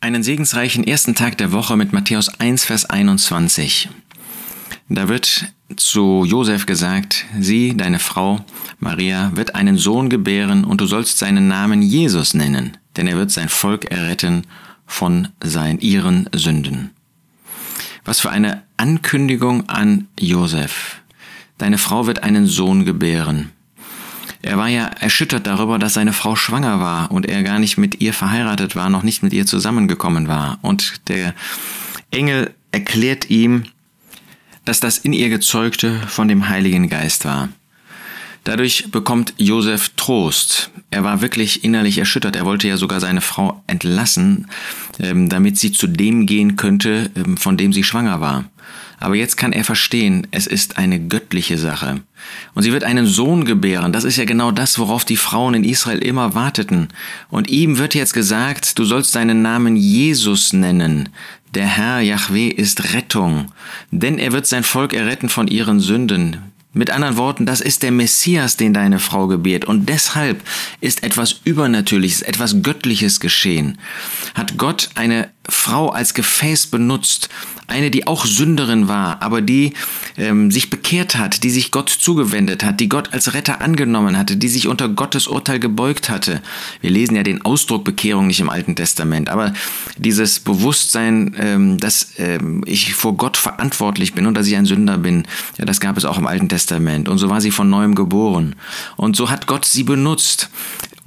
einen segensreichen ersten Tag der Woche mit Matthäus 1, Vers 21. Da wird zu Josef gesagt, sie, deine Frau, Maria, wird einen Sohn gebären und du sollst seinen Namen Jesus nennen, denn er wird sein Volk erretten von seinen, ihren Sünden. Was für eine Ankündigung an Josef. Deine Frau wird einen Sohn gebären. Er war ja erschüttert darüber, dass seine Frau schwanger war und er gar nicht mit ihr verheiratet war, noch nicht mit ihr zusammengekommen war. Und der Engel erklärt ihm, dass das in ihr gezeugte von dem Heiligen Geist war. Dadurch bekommt Josef Trost. Er war wirklich innerlich erschüttert. Er wollte ja sogar seine Frau entlassen, ähm, damit sie zu dem gehen könnte, ähm, von dem sie schwanger war. Aber jetzt kann er verstehen, es ist eine göttliche Sache. Und sie wird einen Sohn gebären. Das ist ja genau das, worauf die Frauen in Israel immer warteten. Und ihm wird jetzt gesagt, du sollst deinen Namen Jesus nennen. Der Herr Yahweh ist Rettung, denn er wird sein Volk erretten von ihren Sünden. Mit anderen Worten, das ist der Messias, den deine Frau gebiert. Und deshalb ist etwas Übernatürliches, etwas Göttliches geschehen. Hat Gott eine Frau als Gefäß benutzt, eine, die auch Sünderin war, aber die ähm, sich bekehrt hat, die sich Gott zugewendet hat, die Gott als Retter angenommen hatte, die sich unter Gottes Urteil gebeugt hatte. Wir lesen ja den Ausdruck Bekehrung nicht im Alten Testament, aber dieses Bewusstsein, ähm, dass ähm, ich vor Gott verantwortlich bin und dass ich ein Sünder bin, ja, das gab es auch im Alten Testament. Und so war sie von neuem geboren. Und so hat Gott sie benutzt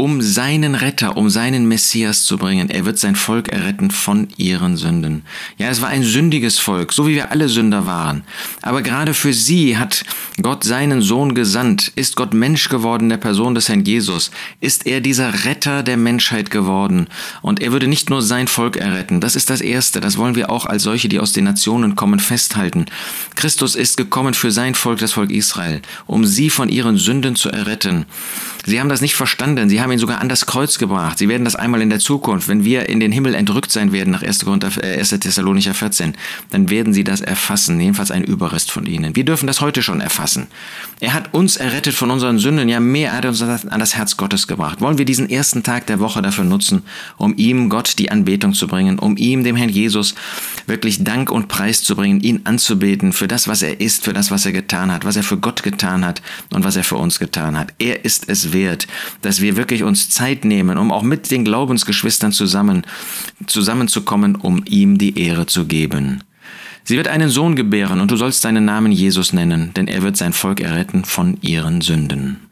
um seinen Retter, um seinen Messias zu bringen. Er wird sein Volk erretten von ihren Sünden. Ja, es war ein sündiges Volk, so wie wir alle Sünder waren. Aber gerade für sie hat Gott seinen Sohn gesandt, ist Gott Mensch geworden, der Person des Herrn Jesus, ist er dieser Retter der Menschheit geworden. Und er würde nicht nur sein Volk erretten, das ist das Erste, das wollen wir auch als solche, die aus den Nationen kommen, festhalten. Christus ist gekommen für sein Volk, das Volk Israel, um sie von ihren Sünden zu erretten. Sie haben das nicht verstanden, sie haben haben ihn sogar an das Kreuz gebracht. Sie werden das einmal in der Zukunft, wenn wir in den Himmel entrückt sein werden, nach 1. Grund, äh, 1. Thessalonicher 14, dann werden sie das erfassen, jedenfalls ein Überrest von ihnen. Wir dürfen das heute schon erfassen. Er hat uns errettet von unseren Sünden, ja mehr, er hat uns an das Herz Gottes gebracht. Wollen wir diesen ersten Tag der Woche dafür nutzen, um ihm Gott die Anbetung zu bringen, um ihm, dem Herrn Jesus, wirklich Dank und Preis zu bringen, ihn anzubeten für das, was er ist, für das, was er getan hat, was er für Gott getan hat und was er für uns getan hat. Er ist es wert, dass wir wirklich uns Zeit nehmen, um auch mit den Glaubensgeschwistern zusammen zusammenzukommen, um ihm die Ehre zu geben. Sie wird einen Sohn gebären, und du sollst seinen Namen Jesus nennen, denn er wird sein Volk erretten von ihren Sünden.